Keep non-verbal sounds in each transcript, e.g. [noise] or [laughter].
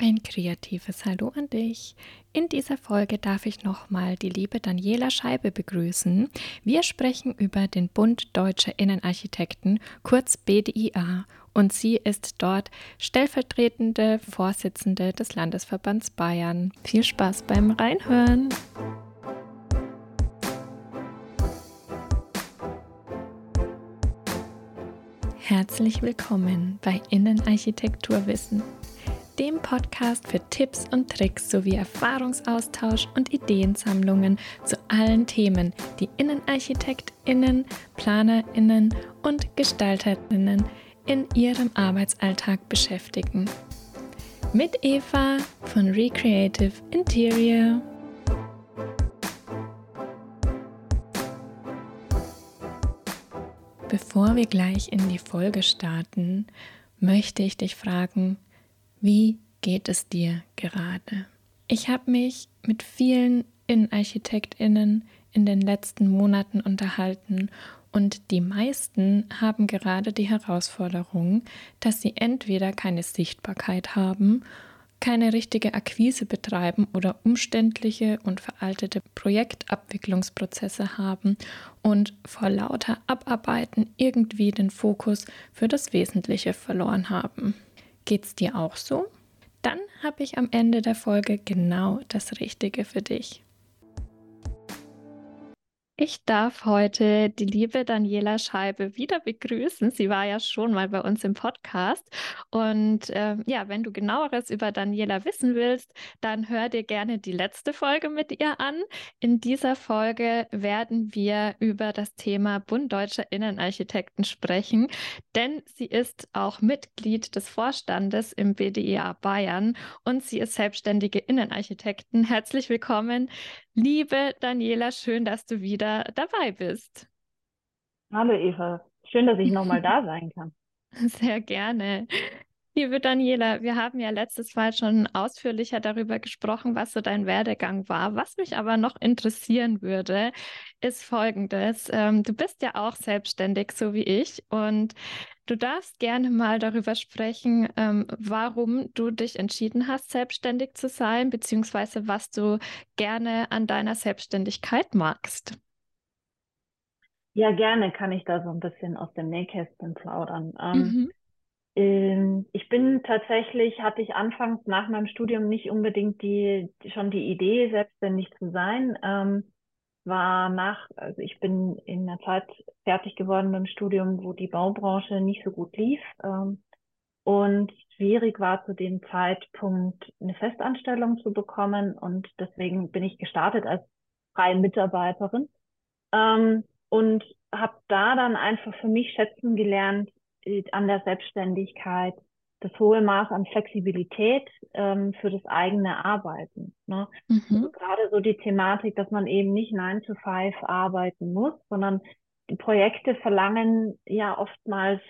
Ein kreatives Hallo an dich. In dieser Folge darf ich nochmal die liebe Daniela Scheibe begrüßen. Wir sprechen über den Bund Deutscher Innenarchitekten, kurz BDIA, und sie ist dort stellvertretende Vorsitzende des Landesverbands Bayern. Viel Spaß beim Reinhören. Herzlich willkommen bei Innenarchitekturwissen dem Podcast für Tipps und Tricks sowie Erfahrungsaustausch und Ideensammlungen zu allen Themen, die Innenarchitektinnen, Planerinnen und Gestalterinnen in ihrem Arbeitsalltag beschäftigen. Mit Eva von Recreative Interior. Bevor wir gleich in die Folge starten, möchte ich dich fragen, wie geht es dir gerade? Ich habe mich mit vielen Innenarchitektinnen in den letzten Monaten unterhalten und die meisten haben gerade die Herausforderung, dass sie entweder keine Sichtbarkeit haben, keine richtige Akquise betreiben oder umständliche und veraltete Projektabwicklungsprozesse haben und vor lauter Abarbeiten irgendwie den Fokus für das Wesentliche verloren haben. Geht's dir auch so? Dann habe ich am Ende der Folge genau das Richtige für dich. Ich darf heute die liebe Daniela Scheibe wieder begrüßen. Sie war ja schon mal bei uns im Podcast. Und äh, ja, wenn du genaueres über Daniela wissen willst, dann hör dir gerne die letzte Folge mit ihr an. In dieser Folge werden wir über das Thema Bund Deutscher Innenarchitekten sprechen, denn sie ist auch Mitglied des Vorstandes im BDIA Bayern und sie ist selbstständige Innenarchitektin. Herzlich willkommen, Liebe Daniela, schön, dass du wieder dabei bist. Hallo Eva, schön, dass ich nochmal da [laughs] sein kann. Sehr gerne. Liebe Daniela, wir haben ja letztes Mal schon ausführlicher darüber gesprochen, was so dein Werdegang war. Was mich aber noch interessieren würde, ist Folgendes. Ähm, du bist ja auch selbstständig, so wie ich, und Du darfst gerne mal darüber sprechen, ähm, warum du dich entschieden hast, selbstständig zu sein, beziehungsweise was du gerne an deiner Selbstständigkeit magst. Ja, gerne kann ich da so ein bisschen aus dem Nähkästchen plaudern. Ähm, mhm. ähm, ich bin tatsächlich, hatte ich anfangs nach meinem Studium nicht unbedingt die, schon die Idee, selbstständig zu sein. Ähm, war nach, also ich bin in einer Zeit fertig geworden beim Studium, wo die Baubranche nicht so gut lief. Ähm, und schwierig war zu dem Zeitpunkt eine Festanstellung zu bekommen. Und deswegen bin ich gestartet als freie Mitarbeiterin. Ähm, und habe da dann einfach für mich schätzen gelernt äh, an der Selbstständigkeit, das hohe Maß an Flexibilität ähm, für das eigene Arbeiten. Ne? Mhm. Also gerade so die Thematik, dass man eben nicht 9 to 5 arbeiten muss, sondern die Projekte verlangen ja oftmals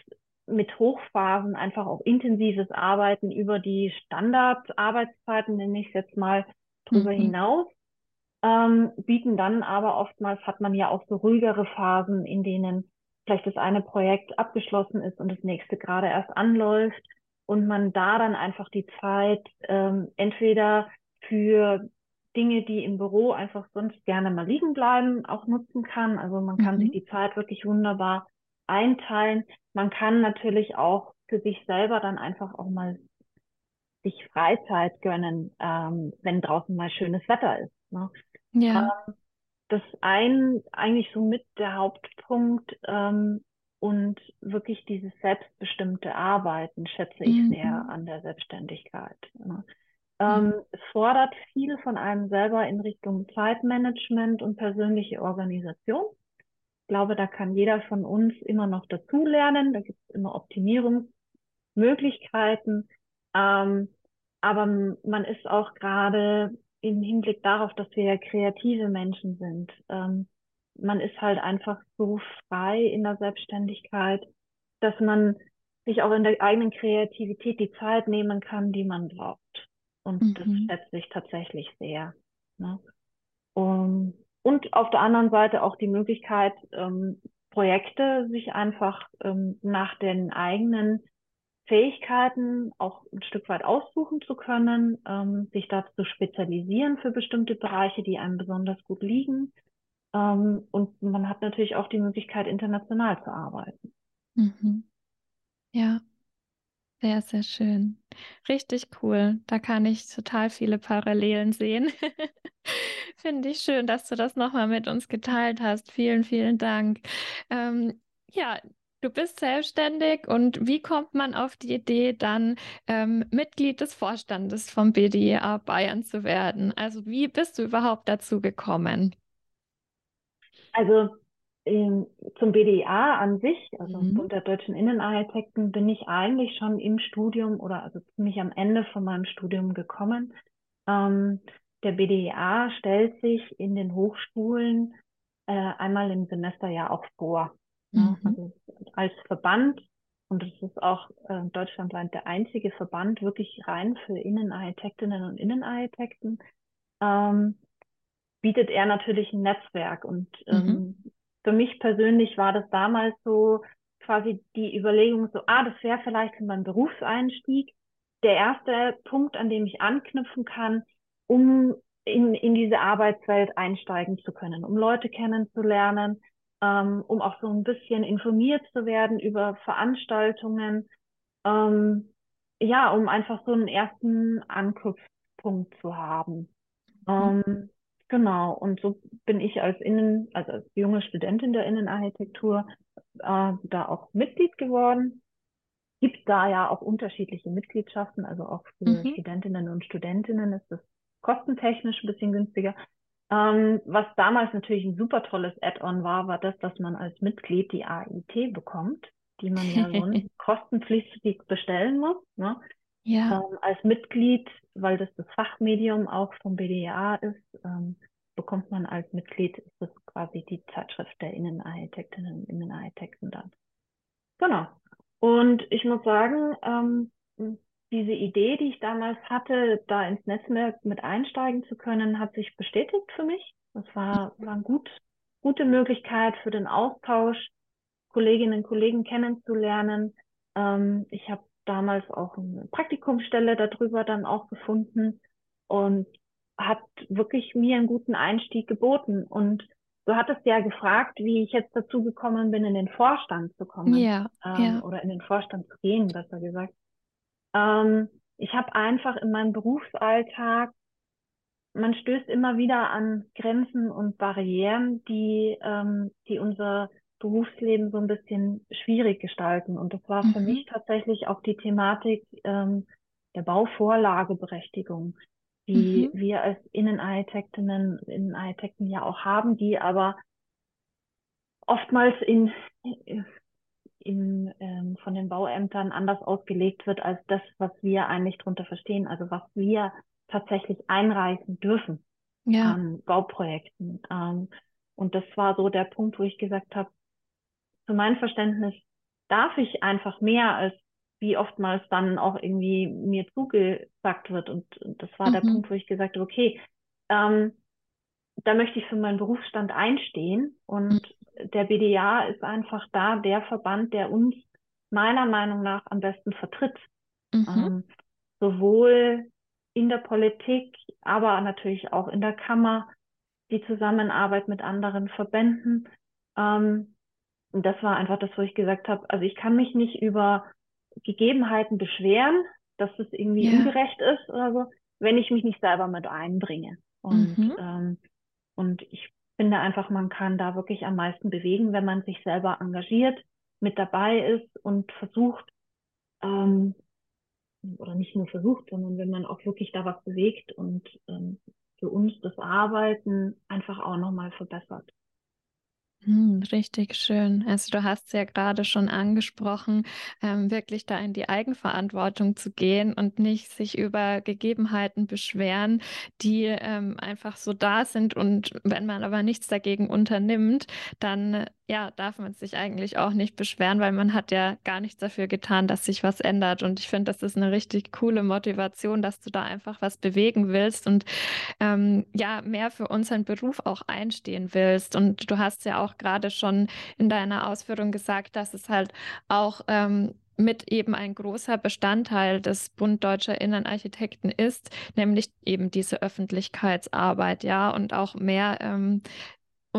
mit Hochphasen einfach auch intensives Arbeiten über die Standardarbeitszeiten, nenne ich es jetzt mal, drüber mhm. hinaus. Ähm, bieten dann aber oftmals hat man ja auch so ruhigere Phasen, in denen vielleicht das eine Projekt abgeschlossen ist und das nächste gerade erst anläuft und man da dann einfach die Zeit ähm, entweder für Dinge, die im Büro einfach sonst gerne mal liegen bleiben, auch nutzen kann. Also man kann mhm. sich die Zeit wirklich wunderbar einteilen. Man kann natürlich auch für sich selber dann einfach auch mal sich Freizeit gönnen, ähm, wenn draußen mal schönes Wetter ist. Ne? Ja. Ähm, das ein eigentlich so mit der Hauptpunkt, ähm, und wirklich dieses selbstbestimmte Arbeiten schätze ich mhm. sehr an der Selbstständigkeit. Ne? Ähm, es fordert viel von einem selber in Richtung Zeitmanagement und persönliche Organisation. Ich glaube, da kann jeder von uns immer noch dazulernen. Da gibt es immer Optimierungsmöglichkeiten. Ähm, aber man ist auch gerade im Hinblick darauf, dass wir ja kreative Menschen sind, ähm, man ist halt einfach so frei in der Selbstständigkeit, dass man sich auch in der eigenen Kreativität die Zeit nehmen kann, die man braucht. Und mhm. das schätze ich tatsächlich sehr. Ne? Um, und auf der anderen Seite auch die Möglichkeit, ähm, Projekte sich einfach ähm, nach den eigenen Fähigkeiten auch ein Stück weit aussuchen zu können, ähm, sich da zu spezialisieren für bestimmte Bereiche, die einem besonders gut liegen. Ähm, und man hat natürlich auch die Möglichkeit, international zu arbeiten. Mhm. Ja, sehr, sehr schön. Richtig cool. Da kann ich total viele Parallelen sehen. [laughs] Finde ich schön, dass du das nochmal mit uns geteilt hast. Vielen, vielen Dank. Ähm, ja, du bist selbstständig und wie kommt man auf die Idee, dann ähm, Mitglied des Vorstandes vom BDA Bayern zu werden? Also wie bist du überhaupt dazu gekommen? Also ähm, zum BDA an sich, also mhm. Bund der deutschen Innenarchitekten, bin ich eigentlich schon im Studium oder also ziemlich am Ende von meinem Studium gekommen. Ähm, der BDA stellt sich in den Hochschulen äh, einmal im Semester ja auch vor. Mhm. Also als Verband, und es ist auch äh, deutschlandweit der einzige Verband wirklich rein für Innenarchitektinnen und Innenarchitekten, ähm, bietet er natürlich ein Netzwerk. Und ähm, mhm. für mich persönlich war das damals so quasi die Überlegung so, ah, das wäre vielleicht für meinen Berufseinstieg der erste Punkt, an dem ich anknüpfen kann, um in, in diese Arbeitswelt einsteigen zu können, um Leute kennenzulernen, ähm, um auch so ein bisschen informiert zu werden über Veranstaltungen, ähm, ja, um einfach so einen ersten Anknüpfpunkt zu haben. Mhm. Ähm, genau, und so bin ich als Innen, also als junge Studentin der Innenarchitektur äh, da auch Mitglied geworden. Gibt da ja auch unterschiedliche Mitgliedschaften, also auch für mhm. Studentinnen und Studentinnen ist das kostentechnisch ein bisschen günstiger. Ähm, was damals natürlich ein super tolles Add-on war, war das, dass man als Mitglied die AIT bekommt, die man ja [laughs] sonst kostenpflichtig bestellen muss. Ne? Ja. Ähm, als Mitglied, weil das das Fachmedium auch vom BDA ist, ähm, bekommt man als Mitglied, ist das quasi die Zeitschrift der Innenarchitektinnen und Innenarchitekten dann. Genau. Und ich muss sagen, ähm, diese Idee, die ich damals hatte, da ins Netzwerk mit einsteigen zu können, hat sich bestätigt für mich. Das war, war eine gut, gute Möglichkeit für den Austausch, Kolleginnen und Kollegen kennenzulernen. Ähm, ich habe damals auch eine Praktikumsstelle darüber dann auch gefunden und hat wirklich mir einen guten Einstieg geboten. Und du hattest ja gefragt, wie ich jetzt dazu gekommen bin, in den Vorstand zu kommen. Ja, ähm, ja. Oder in den Vorstand zu gehen, besser gesagt. Ähm, ich habe einfach in meinem Berufsalltag, man stößt immer wieder an Grenzen und Barrieren, die, ähm, die unser Berufsleben so ein bisschen schwierig gestalten. Und das war mhm. für mich tatsächlich auch die Thematik ähm, der Bauvorlageberechtigung, die mhm. wir als Innenarchitektinnen, Innenarchitekten ja auch haben, die aber oftmals in, in, ähm, von den Bauämtern anders ausgelegt wird als das, was wir eigentlich darunter verstehen, also was wir tatsächlich einreichen dürfen ja. an Bauprojekten. Ähm, und das war so der Punkt, wo ich gesagt habe, für mein Verständnis darf ich einfach mehr als wie oftmals dann auch irgendwie mir zugesagt wird. Und, und das war mhm. der Punkt, wo ich gesagt habe, okay, ähm, da möchte ich für meinen Berufsstand einstehen und der BDA ist einfach da der Verband, der uns meiner Meinung nach am besten vertritt. Mhm. Ähm, sowohl in der Politik, aber natürlich auch in der Kammer, die Zusammenarbeit mit anderen Verbänden. Ähm, und das war einfach das, wo ich gesagt habe, also ich kann mich nicht über Gegebenheiten beschweren, dass es irgendwie ja. ungerecht ist oder so, wenn ich mich nicht selber mit einbringe. Und mhm. ähm, und ich finde einfach, man kann da wirklich am meisten bewegen, wenn man sich selber engagiert, mit dabei ist und versucht, ähm, oder nicht nur versucht, sondern wenn man auch wirklich da was bewegt und ähm, für uns das Arbeiten einfach auch nochmal verbessert. Hm, richtig schön. Also du hast es ja gerade schon angesprochen, ähm, wirklich da in die Eigenverantwortung zu gehen und nicht sich über Gegebenheiten beschweren, die ähm, einfach so da sind. Und wenn man aber nichts dagegen unternimmt, dann ja, darf man sich eigentlich auch nicht beschweren, weil man hat ja gar nichts dafür getan, dass sich was ändert. Und ich finde, das ist eine richtig coole Motivation, dass du da einfach was bewegen willst und ähm, ja, mehr für unseren Beruf auch einstehen willst. Und du hast ja auch gerade schon in deiner Ausführung gesagt, dass es halt auch ähm, mit eben ein großer Bestandteil des Bund Deutscher Innenarchitekten ist, nämlich eben diese Öffentlichkeitsarbeit, ja, und auch mehr ähm,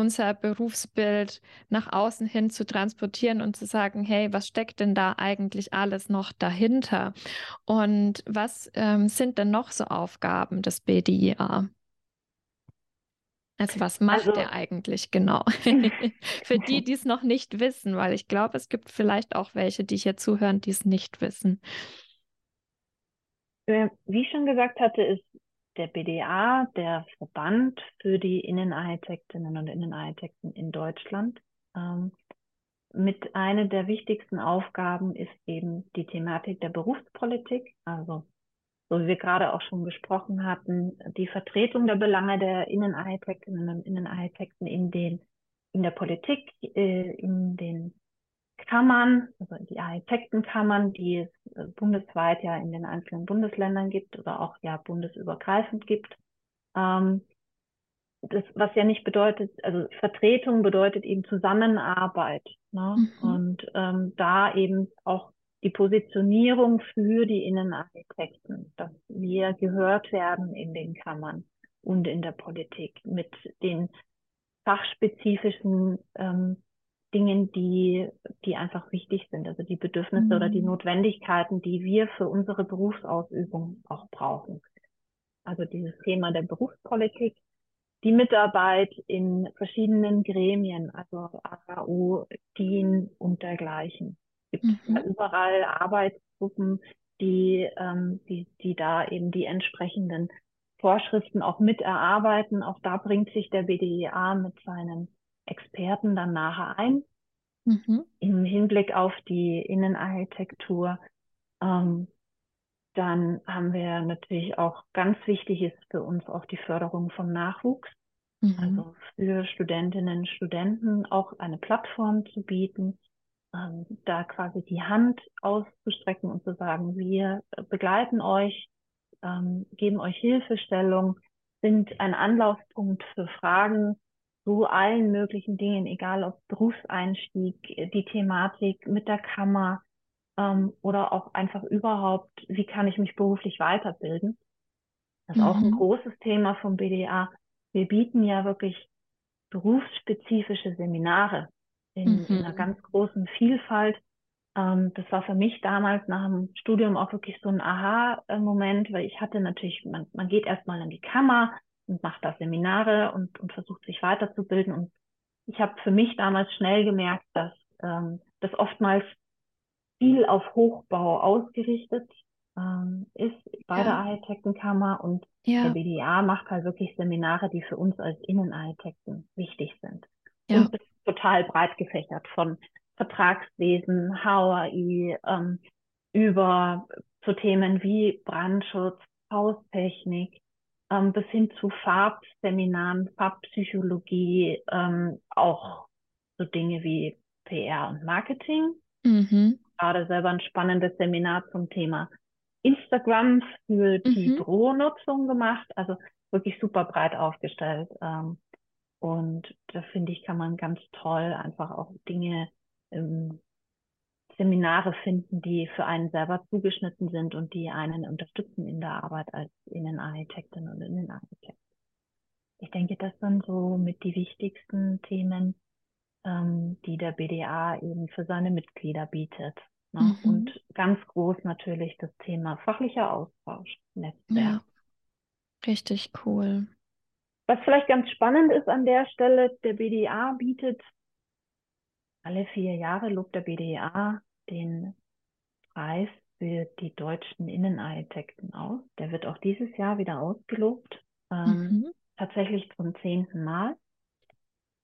unser Berufsbild nach außen hin zu transportieren und zu sagen, hey, was steckt denn da eigentlich alles noch dahinter? Und was ähm, sind denn noch so Aufgaben des BDIA? Also was macht also, er eigentlich genau? [laughs] Für die, [laughs] die es noch nicht wissen, weil ich glaube, es gibt vielleicht auch welche, die hier zuhören, die es nicht wissen. Äh, wie ich schon gesagt hatte, ist der BDA der Verband für die Innenarchitektinnen und Innenarchitekten in Deutschland. Ähm, mit einer der wichtigsten Aufgaben ist eben die Thematik der Berufspolitik, also so wie wir gerade auch schon gesprochen hatten, die Vertretung der Belange der Innenarchitektinnen und Innenarchitekten in den, in der Politik, äh, in den Kammern, also die Architektenkammern, die es bundesweit ja in den einzelnen Bundesländern gibt oder auch ja bundesübergreifend gibt. Ähm, das, was ja nicht bedeutet, also Vertretung bedeutet eben Zusammenarbeit. Ne? Mhm. Und ähm, da eben auch die Positionierung für die Innenarchitekten, dass wir gehört werden in den Kammern und in der Politik mit den fachspezifischen ähm, Dingen, die, die einfach wichtig sind, also die Bedürfnisse mhm. oder die mhm. Notwendigkeiten, die wir für unsere Berufsausübung auch brauchen. Also dieses Thema der Berufspolitik, die Mitarbeit in verschiedenen Gremien, also AAU, DIN und dergleichen gibt mhm. überall Arbeitsgruppen, die, ähm, die, die da eben die entsprechenden Vorschriften auch mit erarbeiten. Auch da bringt sich der BDIA mit seinen Experten dann nachher ein. Mhm. Im Hinblick auf die Innenarchitektur. Ähm, dann haben wir natürlich auch ganz wichtig ist für uns auch die Förderung von Nachwuchs. Mhm. Also für Studentinnen und Studenten auch eine Plattform zu bieten, ähm, da quasi die Hand auszustrecken und zu sagen, wir begleiten euch, ähm, geben euch Hilfestellung, sind ein Anlaufpunkt für Fragen zu allen möglichen Dingen, egal ob Berufseinstieg, die Thematik mit der Kammer ähm, oder auch einfach überhaupt, wie kann ich mich beruflich weiterbilden. Das ist mhm. auch ein mhm. großes Thema vom BDA. Wir bieten ja wirklich berufsspezifische Seminare in, mhm. in einer ganz großen Vielfalt. Ähm, das war für mich damals nach dem Studium auch wirklich so ein Aha-Moment, weil ich hatte natürlich, man, man geht erstmal in die Kammer und macht da Seminare und, und versucht sich weiterzubilden. Und ich habe für mich damals schnell gemerkt, dass ähm, das oftmals viel auf Hochbau ausgerichtet ähm, ist bei ja. der Architektenkammer und ja. der BDA macht halt wirklich Seminare, die für uns als Innenarchitekten wichtig sind. Ja. Und total breit gefächert von Vertragswesen, HAI, ähm, über zu Themen wie Brandschutz, Haustechnik, ähm, bis hin zu Farbseminaren, Farbpsychologie, ähm, auch so Dinge wie PR und Marketing. Mhm. Gerade selber ein spannendes Seminar zum Thema Instagram für die mhm. Büronutzung gemacht. Also wirklich super breit aufgestellt. Ähm, und da finde ich, kann man ganz toll einfach auch Dinge, ähm, Seminare finden, die für einen selber zugeschnitten sind und die einen unterstützen in der Arbeit als Innenarchitektin und Innenarchitekt. Ich denke, das sind so mit die wichtigsten Themen, ähm, die der BDA eben für seine Mitglieder bietet. Ne? Mhm. Und ganz groß natürlich das Thema fachlicher Austausch, Netzwerk. Ja, richtig cool. Was vielleicht ganz spannend ist an der Stelle, der BDA bietet alle vier Jahre lobt der BDA den Preis für die deutschen Innenarchitekten aus. Der wird auch dieses Jahr wieder ausgelobt, ähm, mhm. tatsächlich zum zehnten Mal.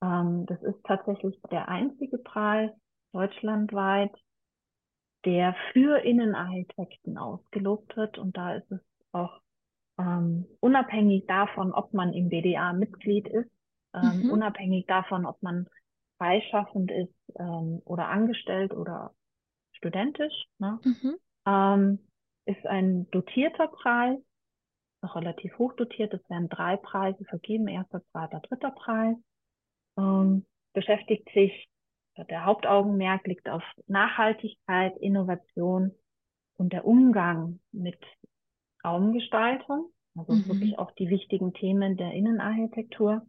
Ähm, das ist tatsächlich der einzige Preis deutschlandweit, der für Innenarchitekten ausgelobt wird. Und da ist es auch ähm, unabhängig davon, ob man im BDA Mitglied ist, ähm, mhm. unabhängig davon, ob man freischaffend ist ähm, oder angestellt oder studentisch, ne? Mhm. Ähm, ist ein dotierter Preis, noch relativ hoch dotiert. Es werden drei Preise vergeben, erster, zweiter, dritter Preis. Ähm, beschäftigt sich der Hauptaugenmerk liegt auf Nachhaltigkeit, Innovation und der Umgang mit Raumgestaltung, also mhm. wirklich auch die wichtigen Themen der Innenarchitektur.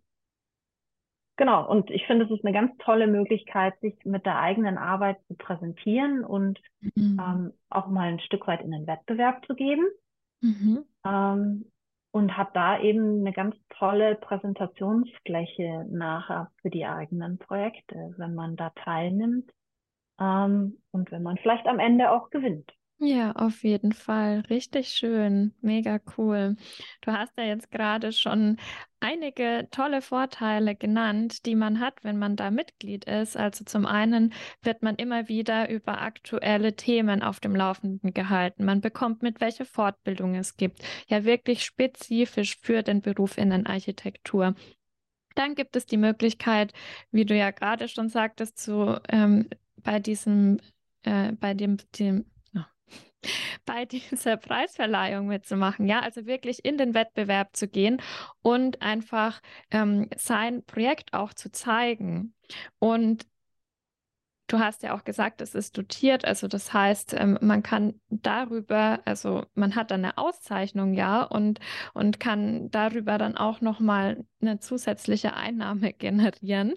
Genau, und ich finde, es ist eine ganz tolle Möglichkeit, sich mit der eigenen Arbeit zu präsentieren und mhm. ähm, auch mal ein Stück weit in den Wettbewerb zu geben. Mhm. Ähm, und hat da eben eine ganz tolle Präsentationsfläche nachher für die eigenen Projekte, wenn man da teilnimmt ähm, und wenn man vielleicht am Ende auch gewinnt. Ja, auf jeden Fall. Richtig schön. Mega cool. Du hast ja jetzt gerade schon einige tolle Vorteile genannt, die man hat, wenn man da Mitglied ist. Also zum einen wird man immer wieder über aktuelle Themen auf dem Laufenden gehalten. Man bekommt mit, welche Fortbildung es gibt. Ja, wirklich spezifisch für den Beruf Innenarchitektur. Dann gibt es die Möglichkeit, wie du ja gerade schon sagtest, zu ähm, bei diesem, äh, bei dem, dem [laughs] bei dieser Preisverleihung mitzumachen, ja, also wirklich in den Wettbewerb zu gehen und einfach ähm, sein Projekt auch zu zeigen. Und Du hast ja auch gesagt, es ist dotiert, also das heißt, ähm, man kann darüber, also man hat dann eine Auszeichnung, ja, und, und kann darüber dann auch nochmal eine zusätzliche Einnahme [laughs] generieren,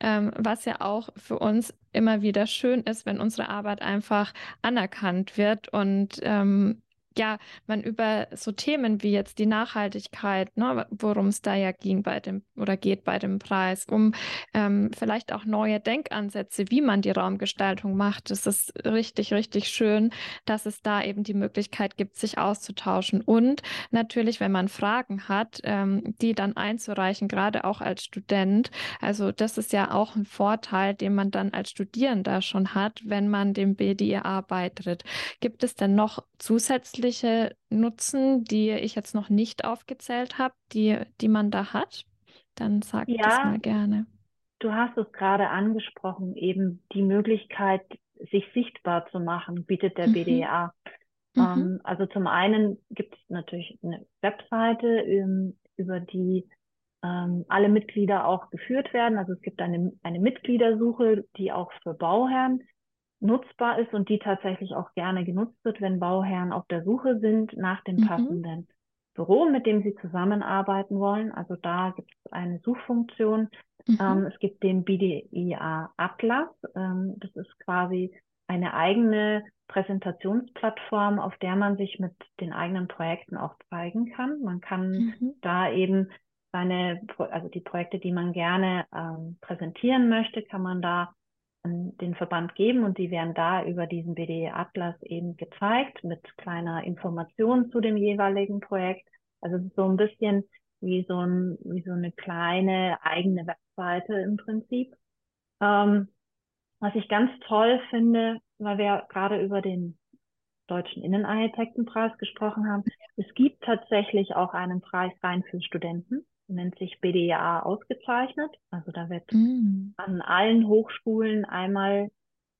ähm, was ja auch für uns immer wieder schön ist, wenn unsere Arbeit einfach anerkannt wird und ähm, ja, man über so Themen wie jetzt die Nachhaltigkeit, ne, worum es da ja ging bei dem oder geht bei dem Preis, um ähm, vielleicht auch neue Denkansätze, wie man die Raumgestaltung macht. Es ist richtig, richtig schön, dass es da eben die Möglichkeit gibt, sich auszutauschen und natürlich, wenn man Fragen hat, ähm, die dann einzureichen, gerade auch als Student. Also das ist ja auch ein Vorteil, den man dann als Studierender schon hat, wenn man dem BDIA beitritt. Gibt es denn noch zusätzlich zusätzliche Nutzen, die ich jetzt noch nicht aufgezählt habe, die, die man da hat? Dann sag ja, das mal gerne. Du hast es gerade angesprochen, eben die Möglichkeit, sich sichtbar zu machen, bietet der mhm. BDA. Mhm. Ähm, also zum einen gibt es natürlich eine Webseite, ähm, über die ähm, alle Mitglieder auch geführt werden. Also es gibt eine, eine Mitgliedersuche, die auch für Bauherren nutzbar ist und die tatsächlich auch gerne genutzt wird, wenn Bauherren auf der Suche sind nach dem mhm. passenden Büro, mit dem sie zusammenarbeiten wollen. Also da gibt es eine Suchfunktion. Mhm. Ähm, es gibt den BDIA Atlas. Ähm, das ist quasi eine eigene Präsentationsplattform, auf der man sich mit den eigenen Projekten auch zeigen kann. Man kann mhm. da eben seine, also die Projekte, die man gerne ähm, präsentieren möchte, kann man da an den Verband geben und die werden da über diesen BDE-Atlas eben gezeigt mit kleiner Information zu dem jeweiligen Projekt. Also so ein bisschen wie so, ein, wie so eine kleine eigene Webseite im Prinzip. Ähm, was ich ganz toll finde, weil wir gerade über den Deutschen Innenarchitektenpreis gesprochen haben, es gibt tatsächlich auch einen Preis rein für Studenten nennt sich BDA ausgezeichnet. Also da wird mm. an allen Hochschulen einmal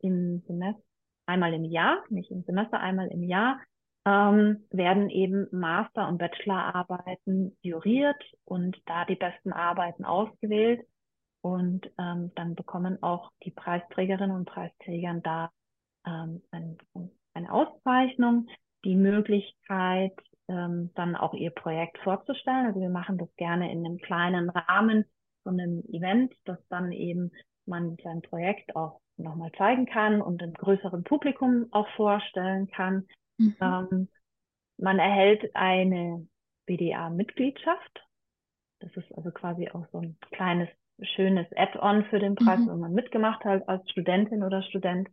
im Semester, einmal im Jahr, nicht im Semester, einmal im Jahr, ähm, werden eben Master- und Bachelorarbeiten juriert und da die besten Arbeiten ausgewählt. Und ähm, dann bekommen auch die Preisträgerinnen und Preisträgern da ähm, ein, eine Auszeichnung, die Möglichkeit, ähm, dann auch ihr Projekt vorzustellen. Also wir machen das gerne in einem kleinen Rahmen von einem Event, dass dann eben man sein Projekt auch nochmal zeigen kann und einem größeren Publikum auch vorstellen kann. Mhm. Ähm, man erhält eine BDA-Mitgliedschaft. Das ist also quasi auch so ein kleines, schönes Add-on für den Preis, mhm. wenn man mitgemacht hat als Studentin oder Student,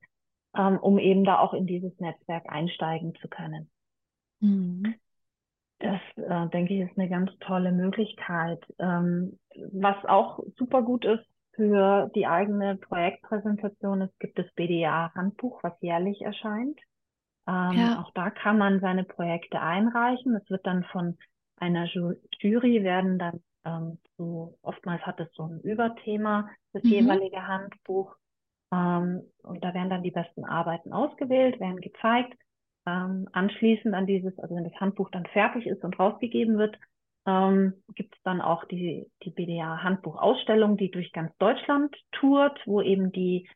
ähm, um eben da auch in dieses Netzwerk einsteigen zu können. Mhm. Das, äh, denke ich, ist eine ganz tolle Möglichkeit. Ähm, was auch super gut ist für die eigene Projektpräsentation, es gibt das BDA-Handbuch, was jährlich erscheint. Ähm, ja. Auch da kann man seine Projekte einreichen. Es wird dann von einer Jury werden dann ähm, so, oftmals hat es so ein Überthema, das mhm. jeweilige Handbuch. Ähm, und da werden dann die besten Arbeiten ausgewählt, werden gezeigt ähm, anschließend an dieses, also wenn das Handbuch dann fertig ist und rausgegeben wird, ähm, gibt es dann auch die, die BDA-Handbuchausstellung, die durch ganz Deutschland tourt, wo eben die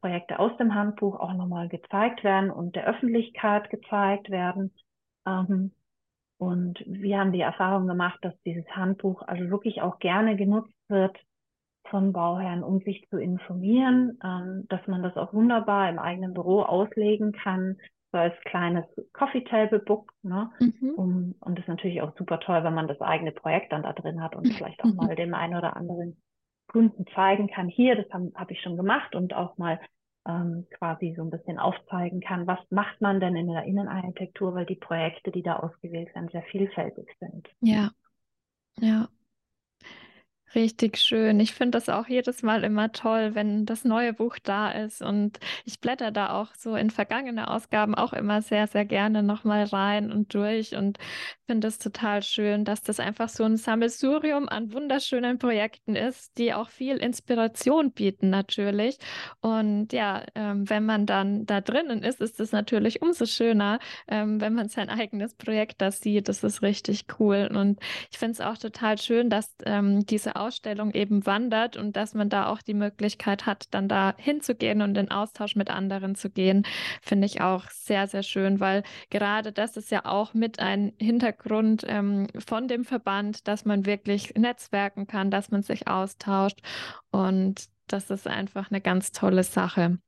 Projekte aus dem Handbuch auch nochmal gezeigt werden und der Öffentlichkeit gezeigt werden. Ähm, und wir haben die Erfahrung gemacht, dass dieses Handbuch also wirklich auch gerne genutzt wird von Bauherren, um sich zu informieren, ähm, dass man das auch wunderbar im eigenen Büro auslegen kann, so als kleines Coffee Table Book. Ne? Mhm. Um, und das ist natürlich auch super toll, wenn man das eigene Projekt dann da drin hat und vielleicht auch mal dem einen oder anderen Kunden zeigen kann, hier, das habe hab ich schon gemacht und auch mal ähm, quasi so ein bisschen aufzeigen kann, was macht man denn in der Innenarchitektur, weil die Projekte, die da ausgewählt werden, sehr vielfältig sind. Ja, ja. Richtig schön. Ich finde das auch jedes Mal immer toll, wenn das neue Buch da ist. Und ich blätter da auch so in vergangene Ausgaben auch immer sehr, sehr gerne nochmal rein und durch und finde es total schön, dass das einfach so ein Sammelsurium an wunderschönen Projekten ist, die auch viel Inspiration bieten natürlich. Und ja, ähm, wenn man dann da drinnen ist, ist es natürlich umso schöner, ähm, wenn man sein eigenes Projekt da sieht. Das ist richtig cool. Und ich finde es auch total schön, dass ähm, diese Ausstellung eben wandert und dass man da auch die Möglichkeit hat, dann da hinzugehen und in Austausch mit anderen zu gehen, finde ich auch sehr, sehr schön, weil gerade das ist ja auch mit ein Hintergrund ähm, von dem Verband, dass man wirklich netzwerken kann, dass man sich austauscht und das ist einfach eine ganz tolle Sache.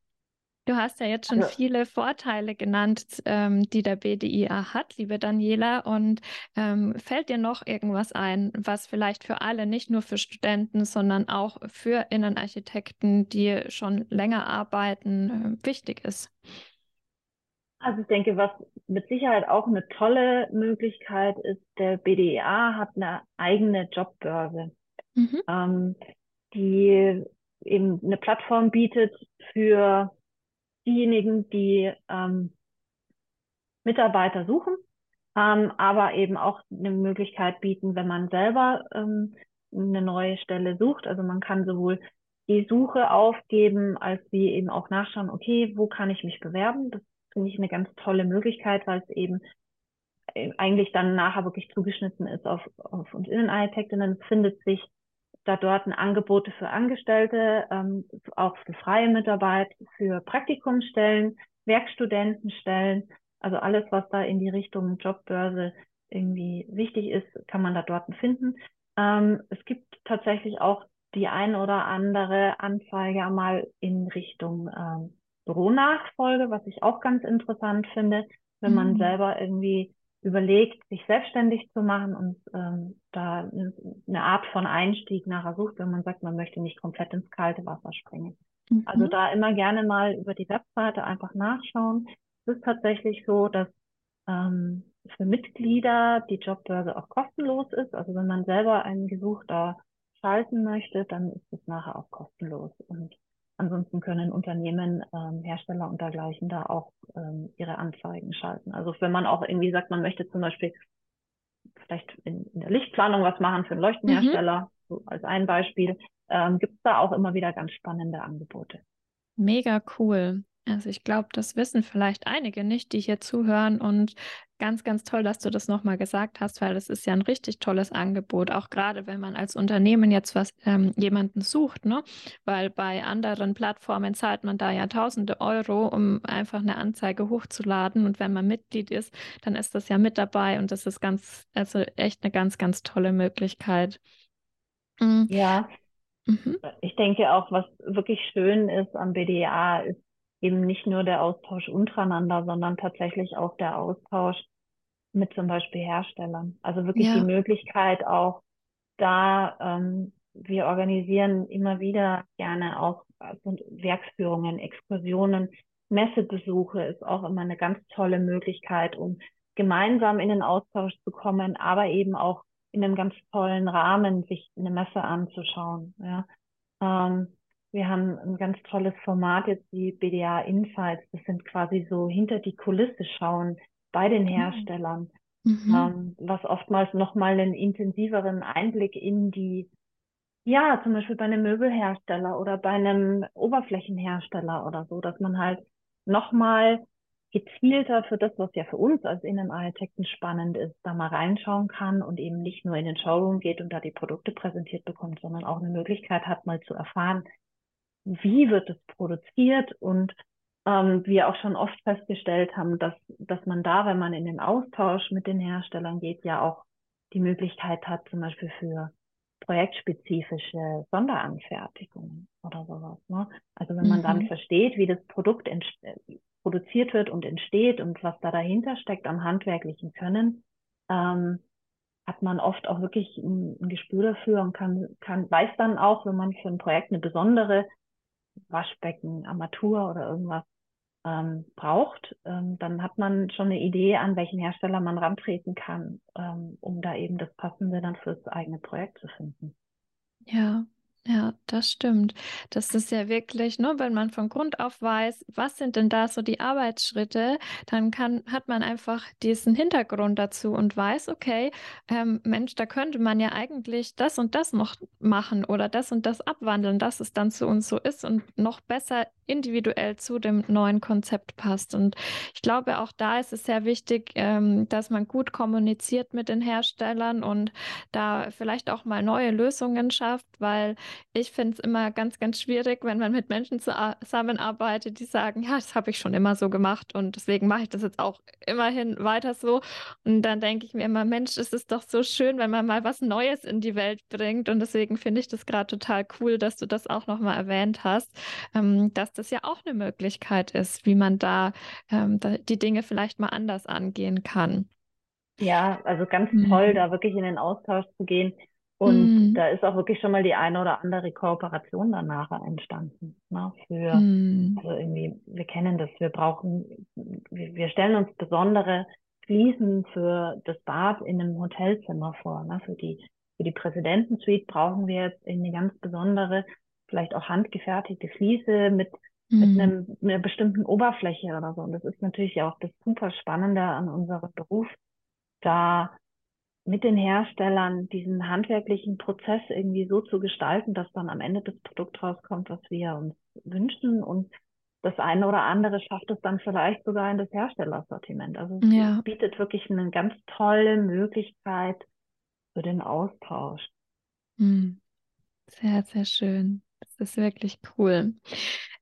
Du hast ja jetzt schon also, viele Vorteile genannt, ähm, die der BDIA hat, liebe Daniela. Und ähm, fällt dir noch irgendwas ein, was vielleicht für alle, nicht nur für Studenten, sondern auch für Innenarchitekten, die schon länger arbeiten, äh, wichtig ist? Also ich denke, was mit Sicherheit auch eine tolle Möglichkeit ist, der BDIA hat eine eigene Jobbörse, mhm. ähm, die eben eine Plattform bietet für diejenigen, die ähm, Mitarbeiter suchen, ähm, aber eben auch eine Möglichkeit bieten, wenn man selber ähm, eine neue Stelle sucht. Also man kann sowohl die Suche aufgeben, als wie eben auch nachschauen, okay, wo kann ich mich bewerben? Das finde ich eine ganz tolle Möglichkeit, weil es eben äh, eigentlich dann nachher wirklich zugeschnitten ist auf, auf uns Innenarchitektinnen. Findet sich da dort Angebote für Angestellte, ähm, auch für freie Mitarbeit, für Praktikumsstellen, Werkstudentenstellen, also alles, was da in die Richtung Jobbörse irgendwie wichtig ist, kann man da dort finden. Ähm, es gibt tatsächlich auch die ein oder andere Anzeige einmal in Richtung ähm, Büronachfolge, was ich auch ganz interessant finde, wenn man mhm. selber irgendwie überlegt, sich selbstständig zu machen und ähm, da eine Art von Einstieg nachher sucht, wenn man sagt, man möchte nicht komplett ins kalte Wasser springen. Mhm. Also da immer gerne mal über die Webseite einfach nachschauen. Es ist tatsächlich so, dass ähm, für Mitglieder die Jobbörse auch kostenlos ist. Also wenn man selber einen Gesuch da schalten möchte, dann ist es nachher auch kostenlos. Und Ansonsten können Unternehmen, ähm, Hersteller und dergleichen da auch ähm, ihre Anzeigen schalten. Also wenn man auch irgendwie sagt, man möchte zum Beispiel vielleicht in, in der Lichtplanung was machen für einen Leuchtenhersteller, mhm. so als ein Beispiel, ähm, gibt es da auch immer wieder ganz spannende Angebote. Mega cool. Also ich glaube, das wissen vielleicht einige nicht, die hier zuhören und ganz, ganz toll, dass du das nochmal gesagt hast, weil das ist ja ein richtig tolles Angebot, auch gerade wenn man als Unternehmen jetzt was ähm, jemanden sucht, ne? Weil bei anderen Plattformen zahlt man da ja tausende Euro, um einfach eine Anzeige hochzuladen und wenn man Mitglied ist, dann ist das ja mit dabei und das ist ganz, also echt eine ganz, ganz tolle Möglichkeit. Mhm. Ja. Ich denke auch, was wirklich schön ist am BDA, ist eben nicht nur der Austausch untereinander, sondern tatsächlich auch der Austausch mit zum Beispiel Herstellern. Also wirklich ja. die Möglichkeit auch da, ähm, wir organisieren immer wieder gerne auch also Werksführungen, Exkursionen, Messebesuche ist auch immer eine ganz tolle Möglichkeit, um gemeinsam in den Austausch zu kommen, aber eben auch in einem ganz tollen Rahmen sich eine Messe anzuschauen. Ja. Ähm, wir haben ein ganz tolles Format jetzt, die BDA Insights. Das sind quasi so hinter die Kulisse schauen bei den mhm. Herstellern, mhm. ähm, was oftmals nochmal einen intensiveren Einblick in die, ja, zum Beispiel bei einem Möbelhersteller oder bei einem Oberflächenhersteller oder so, dass man halt nochmal gezielter für das, was ja für uns als Innenarchitekten spannend ist, da mal reinschauen kann und eben nicht nur in den Showroom geht und da die Produkte präsentiert bekommt, sondern auch eine Möglichkeit hat, mal zu erfahren, wie wird es produziert und ähm, wir auch schon oft festgestellt haben, dass, dass man da, wenn man in den Austausch mit den Herstellern geht, ja auch die Möglichkeit hat, zum Beispiel für projektspezifische Sonderanfertigungen oder sowas. Ne? Also wenn man mhm. dann versteht, wie das Produkt produziert wird und entsteht und was da dahinter steckt am handwerklichen Können, ähm, hat man oft auch wirklich ein, ein, Gespür dafür und kann, kann, weiß dann auch, wenn man für ein Projekt eine besondere Waschbecken, Armatur oder irgendwas ähm, braucht, ähm, dann hat man schon eine Idee, an welchen Hersteller man rantreten kann, ähm, um da eben das Passende dann fürs eigene Projekt zu finden. Ja, ja, das stimmt. Das ist ja wirklich, ne, wenn man von Grund auf weiß, was sind denn da so die Arbeitsschritte, dann kann, hat man einfach diesen Hintergrund dazu und weiß, okay, ähm, Mensch, da könnte man ja eigentlich das und das noch machen oder das und das abwandeln, dass es dann zu uns so ist und noch besser individuell zu dem neuen Konzept passt. Und ich glaube, auch da ist es sehr wichtig, ähm, dass man gut kommuniziert mit den Herstellern und da vielleicht auch mal neue Lösungen schafft, weil ich finde es immer ganz, ganz schwierig, wenn man mit Menschen zusammenarbeitet, die sagen, ja, das habe ich schon immer so gemacht und deswegen mache ich das jetzt auch immerhin weiter so. Und dann denke ich mir immer, Mensch, es ist doch so schön, wenn man mal was Neues in die Welt bringt. Und deswegen finde ich das gerade total cool, dass du das auch nochmal erwähnt hast, ähm, dass das ja auch eine Möglichkeit ist, wie man da, ähm, da die Dinge vielleicht mal anders angehen kann. Ja, also ganz toll, mhm. da wirklich in den Austausch zu gehen. Und mm. da ist auch wirklich schon mal die eine oder andere Kooperation danach entstanden. Ne? Für, mm. also irgendwie, wir kennen das, wir brauchen, wir, wir stellen uns besondere Fliesen für das Bad in einem Hotelzimmer vor. Ne? Für die, für die Präsidentensuite brauchen wir jetzt eine ganz besondere, vielleicht auch handgefertigte Fliese mit. Mit einem, einer bestimmten Oberfläche oder so. Und das ist natürlich auch das super Spannende an unserem Beruf, da mit den Herstellern diesen handwerklichen Prozess irgendwie so zu gestalten, dass dann am Ende das Produkt rauskommt, was wir uns wünschen und das eine oder andere schafft es dann vielleicht sogar in das Herstellersortiment. Also es ja. bietet wirklich eine ganz tolle Möglichkeit für den Austausch. Hm. Sehr, sehr schön. Das ist wirklich cool.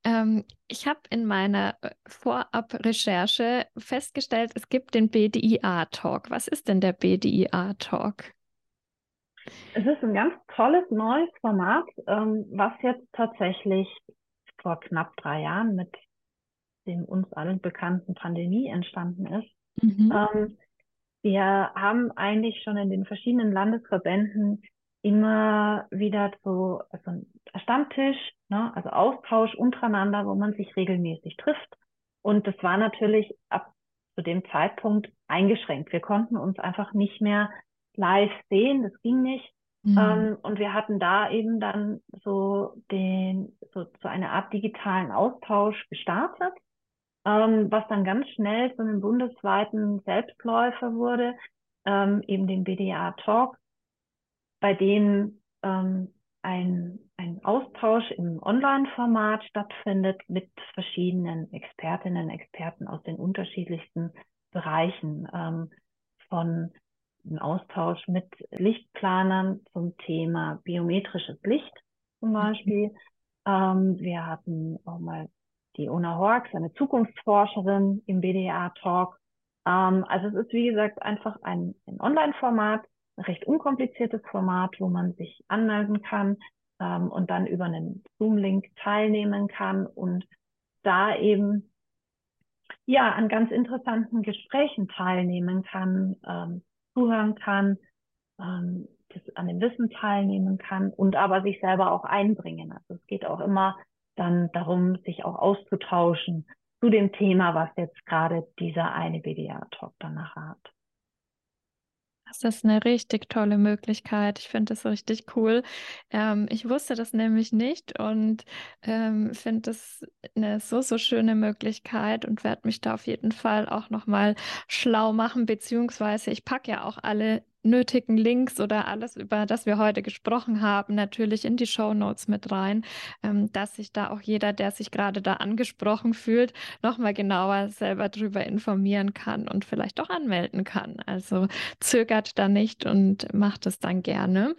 Ähm, ich habe in meiner äh, Vorab-Recherche festgestellt, es gibt den BDIA-Talk. Was ist denn der BDIA-Talk? Es ist ein ganz tolles neues Format, ähm, was jetzt tatsächlich vor knapp drei Jahren mit dem uns allen bekannten Pandemie entstanden ist. Mhm. Ähm, wir haben eigentlich schon in den verschiedenen Landesverbänden immer wieder so also Stammtisch, ne, also Austausch untereinander, wo man sich regelmäßig trifft. Und das war natürlich ab zu dem Zeitpunkt eingeschränkt. Wir konnten uns einfach nicht mehr live sehen, das ging nicht. Mhm. Ähm, und wir hatten da eben dann so den, so, so eine Art digitalen Austausch gestartet, ähm, was dann ganz schnell zu einem bundesweiten Selbstläufer wurde, ähm, eben den BDA Talk, bei dem ähm, ein, ein Austausch im Online-Format stattfindet mit verschiedenen Expertinnen, Experten aus den unterschiedlichsten Bereichen, ähm, von einem Austausch mit Lichtplanern zum Thema biometrisches Licht zum mhm. Beispiel. Ähm, wir hatten auch mal die Ona Horks, eine Zukunftsforscherin im BDA-Talk. Ähm, also es ist, wie gesagt, einfach ein, ein Online-Format, ein recht unkompliziertes Format, wo man sich anmelden kann ähm, und dann über einen Zoom-Link teilnehmen kann und da eben ja an ganz interessanten Gesprächen teilnehmen kann, ähm, zuhören kann, ähm, an dem Wissen teilnehmen kann und aber sich selber auch einbringen. Also es geht auch immer dann darum, sich auch auszutauschen zu dem Thema, was jetzt gerade dieser eine BDA-Talk danach hat. Das ist eine richtig tolle Möglichkeit. Ich finde das richtig cool. Ähm, ich wusste das nämlich nicht und ähm, finde das eine so, so schöne Möglichkeit und werde mich da auf jeden Fall auch nochmal schlau machen, beziehungsweise ich packe ja auch alle nötigen Links oder alles, über das wir heute gesprochen haben, natürlich in die Show Notes mit rein, ähm, dass sich da auch jeder, der sich gerade da angesprochen fühlt, nochmal genauer selber darüber informieren kann und vielleicht auch anmelden kann. Also zögert da nicht und macht es dann gerne.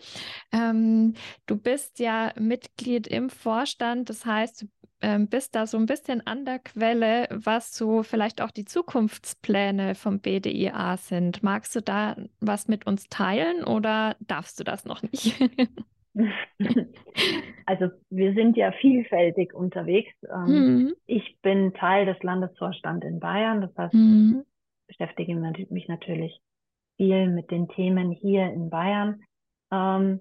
Ähm, du bist ja Mitglied im Vorstand, das heißt, du ähm, bist da so ein bisschen an der Quelle, was so vielleicht auch die Zukunftspläne vom BDIA sind. Magst du da was mit uns teilen oder darfst du das noch nicht? [laughs] Also wir sind ja vielfältig unterwegs. Ähm, mhm. Ich bin Teil des Landesvorstands in Bayern. Das heißt, mhm. ich beschäftige mich natürlich viel mit den Themen hier in Bayern. Ähm,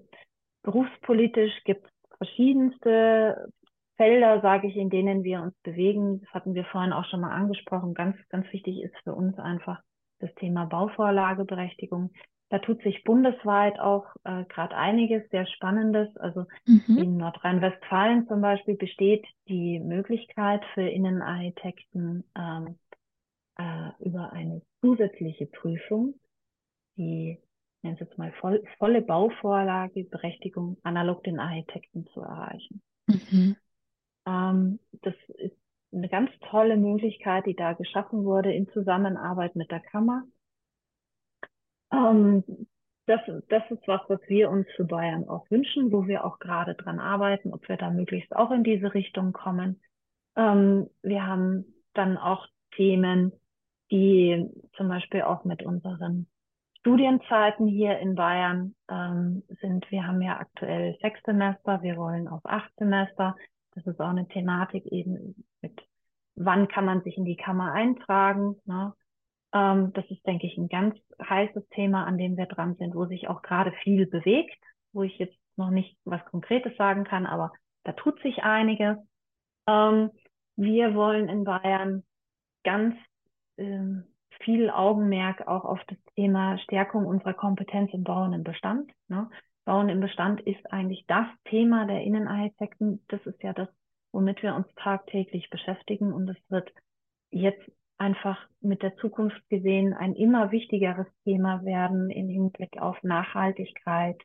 berufspolitisch gibt es verschiedenste Felder, sage ich, in denen wir uns bewegen. Das hatten wir vorhin auch schon mal angesprochen. Ganz, ganz wichtig ist für uns einfach das Thema Bauvorlageberechtigung. Da tut sich bundesweit auch äh, gerade einiges sehr Spannendes. Also mhm. in Nordrhein-Westfalen zum Beispiel besteht die Möglichkeit für Innenarchitekten ähm, äh, über eine zusätzliche Prüfung, die nennen Sie jetzt mal voll, volle Bauvorlageberechtigung analog den Architekten zu erreichen. Mhm. Ähm, das ist eine ganz tolle Möglichkeit, die da geschaffen wurde in Zusammenarbeit mit der Kammer. Ähm, das, das ist was, was wir uns für Bayern auch wünschen, wo wir auch gerade dran arbeiten, ob wir da möglichst auch in diese Richtung kommen. Ähm, wir haben dann auch Themen, die zum Beispiel auch mit unseren Studienzeiten hier in Bayern ähm, sind. Wir haben ja aktuell sechs Semester, wir wollen auf acht Semester. Das ist auch eine Thematik eben mit, wann kann man sich in die Kammer eintragen. Ne? Ähm, das ist, denke ich, ein ganz heißes Thema, an dem wir dran sind, wo sich auch gerade viel bewegt, wo ich jetzt noch nicht was Konkretes sagen kann, aber da tut sich einiges. Ähm, wir wollen in Bayern ganz ähm, viel Augenmerk auch auf das Thema Stärkung unserer Kompetenz im Bauen im Bestand. Ne? Bauen im Bestand ist eigentlich das Thema der Innenarchitekten. Das ist ja das, womit wir uns tagtäglich beschäftigen. Und es wird jetzt einfach mit der Zukunft gesehen ein immer wichtigeres Thema werden im Hinblick auf Nachhaltigkeit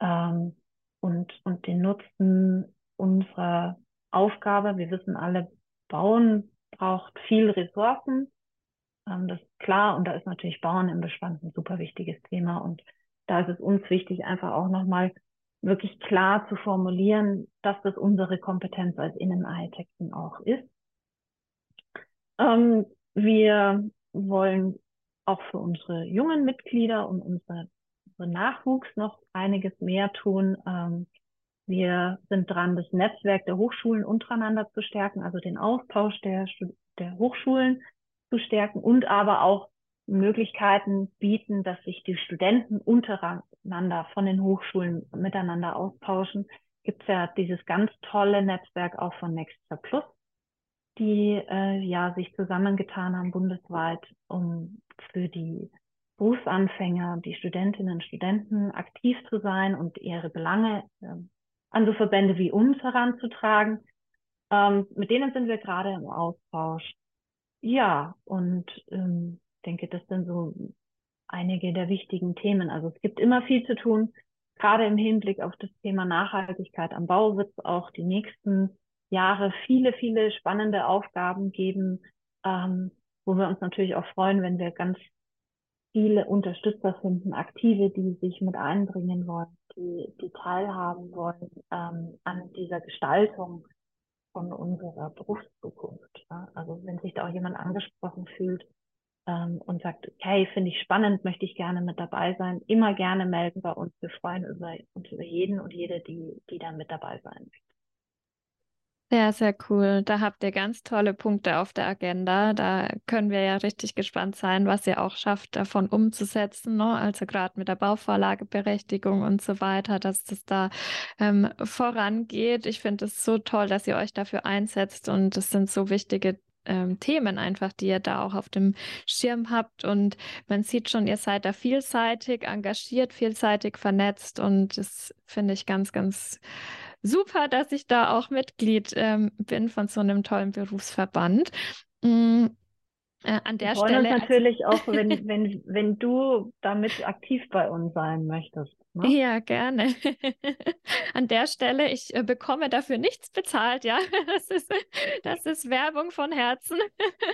ähm, und, und den Nutzen unserer Aufgabe. Wir wissen alle, Bauen braucht viel Ressourcen. Ähm, das ist klar. Und da ist natürlich Bauen im Bestand ein super wichtiges Thema. Und da ist es uns wichtig, einfach auch nochmal wirklich klar zu formulieren, dass das unsere Kompetenz als Innenarchitekten auch ist. Ähm, wir wollen auch für unsere jungen Mitglieder und unsere, unsere Nachwuchs noch einiges mehr tun. Ähm, wir sind dran, das Netzwerk der Hochschulen untereinander zu stärken, also den Austausch der, der Hochschulen zu stärken und aber auch Möglichkeiten bieten, dass sich die Studenten untereinander von den Hochschulen miteinander austauschen. Gibt es ja dieses ganz tolle Netzwerk auch von Nextra Plus, die äh, ja sich zusammengetan haben bundesweit, um für die Berufsanfänger, die Studentinnen und Studenten aktiv zu sein und ihre Belange äh, an so Verbände wie uns heranzutragen. Ähm, mit denen sind wir gerade im Austausch. Ja, und ähm, denke, das sind so einige der wichtigen Themen. Also es gibt immer viel zu tun. Gerade im Hinblick auf das Thema Nachhaltigkeit am Bau wird es auch die nächsten Jahre viele, viele spannende Aufgaben geben, ähm, wo wir uns natürlich auch freuen, wenn wir ganz viele Unterstützer finden, Aktive, die sich mit einbringen wollen, die, die teilhaben wollen ähm, an dieser Gestaltung von unserer Berufszukunft. Ja? Also wenn sich da auch jemand angesprochen fühlt, ähm, und sagt, hey, finde ich spannend, möchte ich gerne mit dabei sein, immer gerne melden bei uns. Wir freuen über, uns über jeden und jede, die, die da mit dabei sein möchte. Sehr, sehr cool. Da habt ihr ganz tolle Punkte auf der Agenda. Da können wir ja richtig gespannt sein, was ihr auch schafft, davon umzusetzen. Ne? Also gerade mit der Bauvorlageberechtigung und so weiter, dass das da ähm, vorangeht. Ich finde es so toll, dass ihr euch dafür einsetzt und es sind so wichtige ähm, Themen einfach, die ihr da auch auf dem Schirm habt. Und man sieht schon, ihr seid da vielseitig engagiert, vielseitig vernetzt und das finde ich ganz, ganz super, dass ich da auch Mitglied ähm, bin von so einem tollen Berufsverband. Mhm. Äh, an der wir freuen Stelle. uns natürlich auch, wenn, [laughs] wenn, wenn du damit aktiv bei uns sein möchtest. Ne? Ja, gerne. [laughs] An der Stelle, ich äh, bekomme dafür nichts bezahlt, ja. [laughs] Das ist, das ist Werbung von Herzen.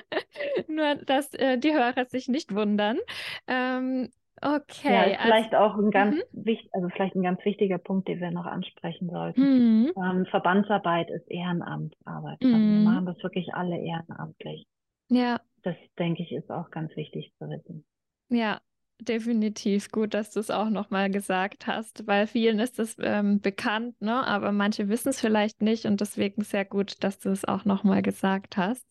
[laughs] Nur, dass äh, die Hörer sich nicht wundern. Ähm, okay. Ja, vielleicht also, auch ein ganz mhm. wichtig, also vielleicht ein ganz wichtiger Punkt, den wir noch ansprechen sollten. Mhm. Ähm, Verbandsarbeit ist Ehrenamtsarbeit. Also wir mhm. machen das wirklich alle ehrenamtlich. Ja. Das denke ich ist auch ganz wichtig zu wissen. Ja, Definitiv gut, dass du es auch nochmal gesagt hast, weil vielen ist es ähm, bekannt, ne? aber manche wissen es vielleicht nicht und deswegen sehr gut, dass du es auch nochmal gesagt hast.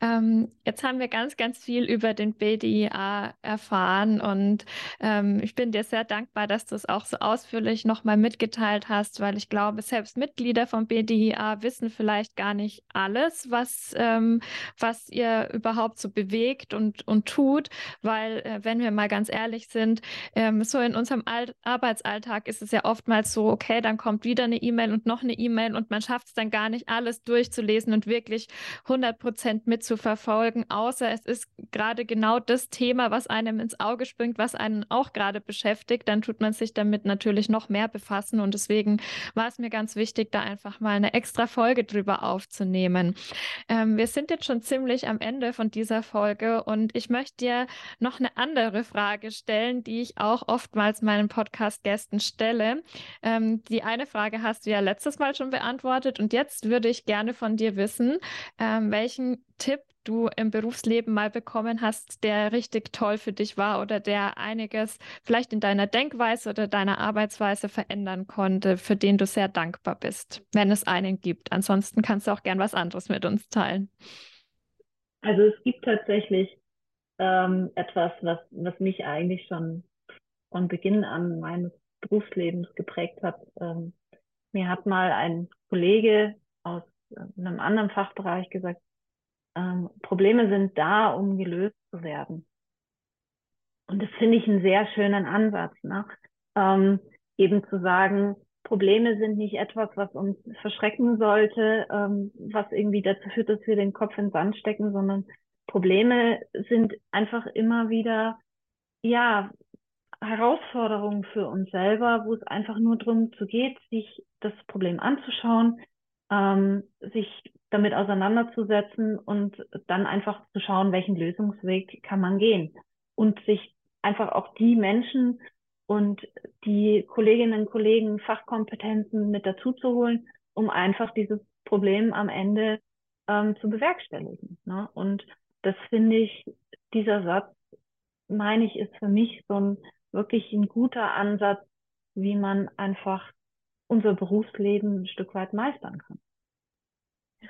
Ähm, jetzt haben wir ganz, ganz viel über den BDIA erfahren und ähm, ich bin dir sehr dankbar, dass du es auch so ausführlich nochmal mitgeteilt hast, weil ich glaube, selbst Mitglieder vom BDIA wissen vielleicht gar nicht alles, was, ähm, was ihr überhaupt so bewegt und, und tut, weil äh, wenn wir mal ganz ehrlich sind, ähm, so in unserem Al Arbeitsalltag ist es ja oftmals so, okay, dann kommt wieder eine E-Mail und noch eine E-Mail und man schafft es dann gar nicht, alles durchzulesen und wirklich 100 Prozent mitzuverfolgen, außer es ist gerade genau das Thema, was einem ins Auge springt, was einen auch gerade beschäftigt, dann tut man sich damit natürlich noch mehr befassen und deswegen war es mir ganz wichtig, da einfach mal eine extra Folge drüber aufzunehmen. Ähm, wir sind jetzt schon ziemlich am Ende von dieser Folge und ich möchte dir noch eine andere Frage Frage stellen, die ich auch oftmals meinen Podcast-Gästen stelle. Ähm, die eine Frage hast du ja letztes Mal schon beantwortet und jetzt würde ich gerne von dir wissen, ähm, welchen Tipp du im Berufsleben mal bekommen hast, der richtig toll für dich war oder der einiges vielleicht in deiner Denkweise oder deiner Arbeitsweise verändern konnte, für den du sehr dankbar bist, wenn es einen gibt. Ansonsten kannst du auch gern was anderes mit uns teilen. Also es gibt tatsächlich ähm, etwas, was, was mich eigentlich schon von Beginn an meines Berufslebens geprägt hat. Ähm, mir hat mal ein Kollege aus äh, einem anderen Fachbereich gesagt, ähm, Probleme sind da, um gelöst zu werden. Und das finde ich einen sehr schönen Ansatz, ne? ähm, eben zu sagen, Probleme sind nicht etwas, was uns verschrecken sollte, ähm, was irgendwie dazu führt, dass wir den Kopf in den Sand stecken, sondern Probleme sind einfach immer wieder, ja, Herausforderungen für uns selber, wo es einfach nur darum geht, sich das Problem anzuschauen, ähm, sich damit auseinanderzusetzen und dann einfach zu schauen, welchen Lösungsweg kann man gehen und sich einfach auch die Menschen und die Kolleginnen und Kollegen Fachkompetenzen mit dazu zu holen, um einfach dieses Problem am Ende ähm, zu bewerkstelligen. Ne? Und das finde ich, dieser Satz, meine ich, ist für mich so ein wirklich ein guter Ansatz, wie man einfach unser Berufsleben ein Stück weit meistern kann.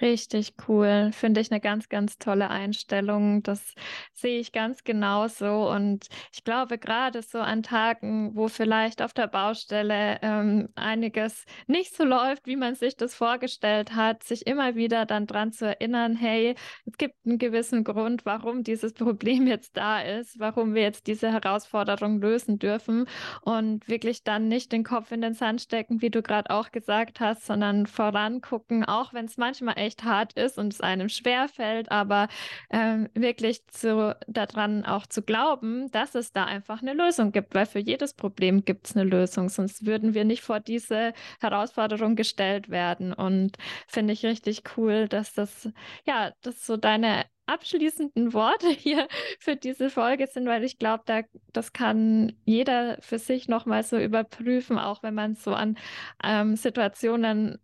Richtig cool. Finde ich eine ganz, ganz tolle Einstellung. Das sehe ich ganz genauso. Und ich glaube, gerade so an Tagen, wo vielleicht auf der Baustelle ähm, einiges nicht so läuft, wie man sich das vorgestellt hat, sich immer wieder dann dran zu erinnern, hey, es gibt einen gewissen Grund, warum dieses [laughs] Problem jetzt da ist, warum wir jetzt diese Herausforderung lösen dürfen und wirklich dann nicht den Kopf in den Sand stecken, wie du gerade auch gesagt hast, sondern vorangucken, auch wenn es manchmal echt hart ist und es einem schwer fällt, aber ähm, wirklich zu, daran auch zu glauben, dass es da einfach eine Lösung gibt, weil für jedes Problem gibt es eine Lösung, sonst würden wir nicht vor diese Herausforderung gestellt werden. Und finde ich richtig cool, dass das, ja, das so deine abschließenden Worte [laughs] hier für diese Folge sind, weil ich glaube, da, das kann jeder für sich nochmal so überprüfen, auch wenn man so an ähm, Situationen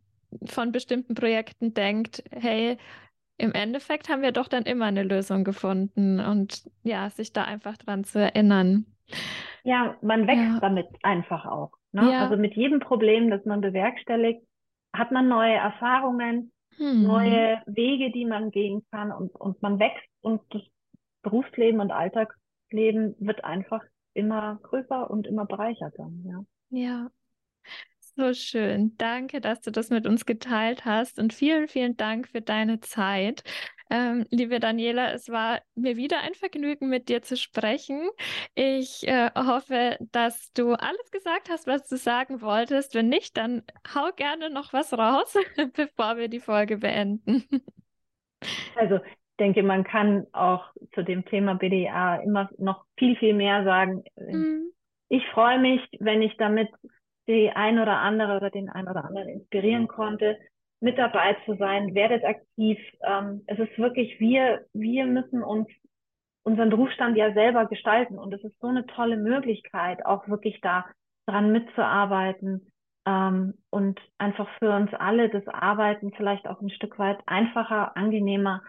von bestimmten Projekten denkt, hey, im Endeffekt haben wir doch dann immer eine Lösung gefunden und ja, sich da einfach dran zu erinnern. Ja, man wächst ja. damit einfach auch. Ne? Ja. Also mit jedem Problem, das man bewerkstelligt, hat man neue Erfahrungen, hm. neue Wege, die man gehen kann und, und man wächst und das Berufsleben und Alltagsleben wird einfach immer größer und immer bereicherter. Ja. Ja, so schön. Danke, dass du das mit uns geteilt hast und vielen, vielen Dank für deine Zeit. Ähm, liebe Daniela, es war mir wieder ein Vergnügen, mit dir zu sprechen. Ich äh, hoffe, dass du alles gesagt hast, was du sagen wolltest. Wenn nicht, dann hau gerne noch was raus, [laughs] bevor wir die Folge beenden. [laughs] Also denke, man kann auch zu dem Thema BDA immer noch viel, viel mehr sagen. Mhm. Ich freue mich, wenn ich damit die ein oder andere oder den ein oder anderen inspirieren konnte, mit dabei zu sein. Werdet aktiv. Ähm, es ist wirklich, wir, wir müssen uns unseren Berufsstand ja selber gestalten und es ist so eine tolle Möglichkeit, auch wirklich da dran mitzuarbeiten ähm, und einfach für uns alle das Arbeiten vielleicht auch ein Stück weit einfacher, angenehmer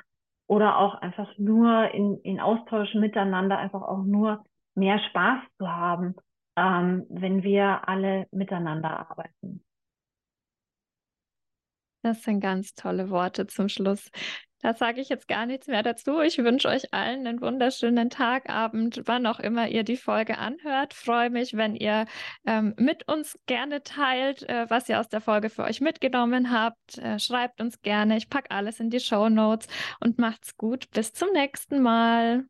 oder auch einfach nur in, in Austausch miteinander einfach auch nur mehr Spaß zu haben, ähm, wenn wir alle miteinander arbeiten. Das sind ganz tolle Worte zum Schluss. Da sage ich jetzt gar nichts mehr dazu. Ich wünsche euch allen einen wunderschönen Tag, Abend, wann auch immer ihr die Folge anhört. Freue mich, wenn ihr ähm, mit uns gerne teilt, äh, was ihr aus der Folge für euch mitgenommen habt. Äh, schreibt uns gerne. Ich packe alles in die Show Notes und macht's gut. Bis zum nächsten Mal.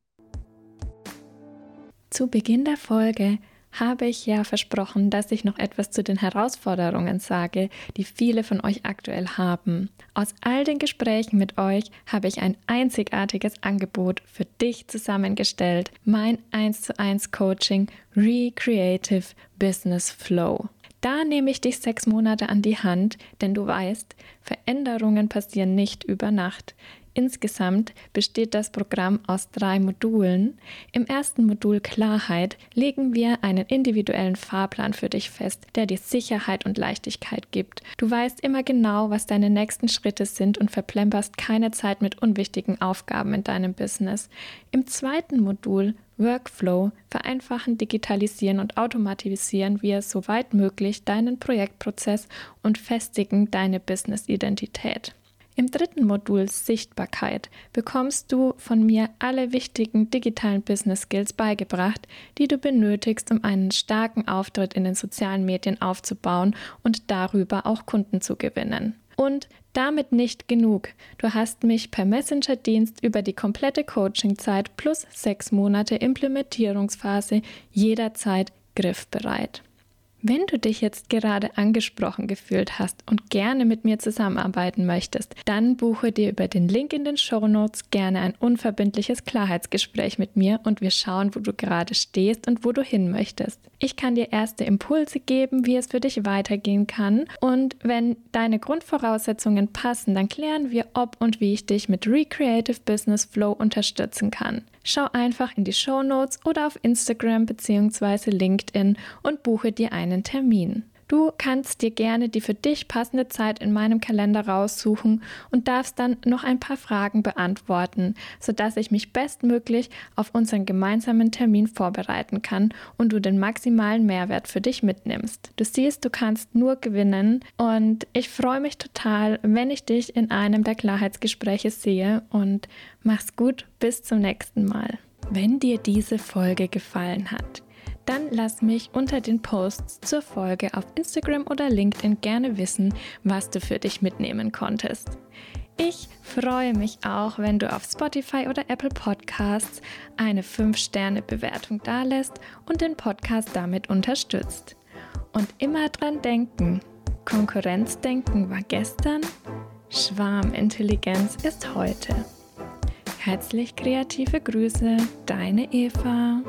Zu Beginn der Folge habe ich ja versprochen, dass ich noch etwas zu den Herausforderungen sage, die viele von euch aktuell haben. Aus all den Gesprächen mit euch habe ich ein einzigartiges Angebot für dich zusammengestellt, mein 1 zu 1 Coaching Recreative Business Flow. Da nehme ich dich sechs Monate an die Hand, denn du weißt, Veränderungen passieren nicht über Nacht. Insgesamt besteht das Programm aus drei Modulen. Im ersten Modul Klarheit legen wir einen individuellen Fahrplan für dich fest, der dir Sicherheit und Leichtigkeit gibt. Du weißt immer genau, was deine nächsten Schritte sind und verplemperst keine Zeit mit unwichtigen Aufgaben in deinem Business. Im zweiten Modul Workflow vereinfachen, digitalisieren und automatisieren wir soweit möglich deinen Projektprozess und festigen deine Business-Identität. Im dritten Modul Sichtbarkeit bekommst du von mir alle wichtigen digitalen Business Skills beigebracht, die du benötigst, um einen starken Auftritt in den sozialen Medien aufzubauen und darüber auch Kunden zu gewinnen. Und damit nicht genug. Du hast mich per Messenger-Dienst über die komplette Coachingzeit plus sechs Monate Implementierungsphase jederzeit griffbereit. Wenn du dich jetzt gerade angesprochen gefühlt hast und gerne mit mir zusammenarbeiten möchtest, dann buche dir über den Link in den Show Notes gerne ein unverbindliches Klarheitsgespräch mit mir und wir schauen, wo du gerade stehst und wo du hin möchtest. Ich kann dir erste Impulse geben, wie es für dich weitergehen kann und wenn deine Grundvoraussetzungen passen, dann klären wir, ob und wie ich dich mit Recreative Business Flow unterstützen kann. Schau einfach in die Show Notes oder auf Instagram bzw. LinkedIn und buche dir einen Termin. Du kannst dir gerne die für dich passende Zeit in meinem Kalender raussuchen und darfst dann noch ein paar Fragen beantworten, sodass ich mich bestmöglich auf unseren gemeinsamen Termin vorbereiten kann und du den maximalen Mehrwert für dich mitnimmst. Du siehst, du kannst nur gewinnen und ich freue mich total, wenn ich dich in einem der Klarheitsgespräche sehe und mach's gut, bis zum nächsten Mal. Wenn dir diese Folge gefallen hat, dann lass mich unter den Posts zur Folge auf Instagram oder LinkedIn gerne wissen, was du für dich mitnehmen konntest. Ich freue mich auch, wenn du auf Spotify oder Apple Podcasts eine 5-Sterne-Bewertung dalässt und den Podcast damit unterstützt. Und immer dran denken, Konkurrenzdenken war gestern, Schwarmintelligenz ist heute. Herzlich kreative Grüße, deine Eva.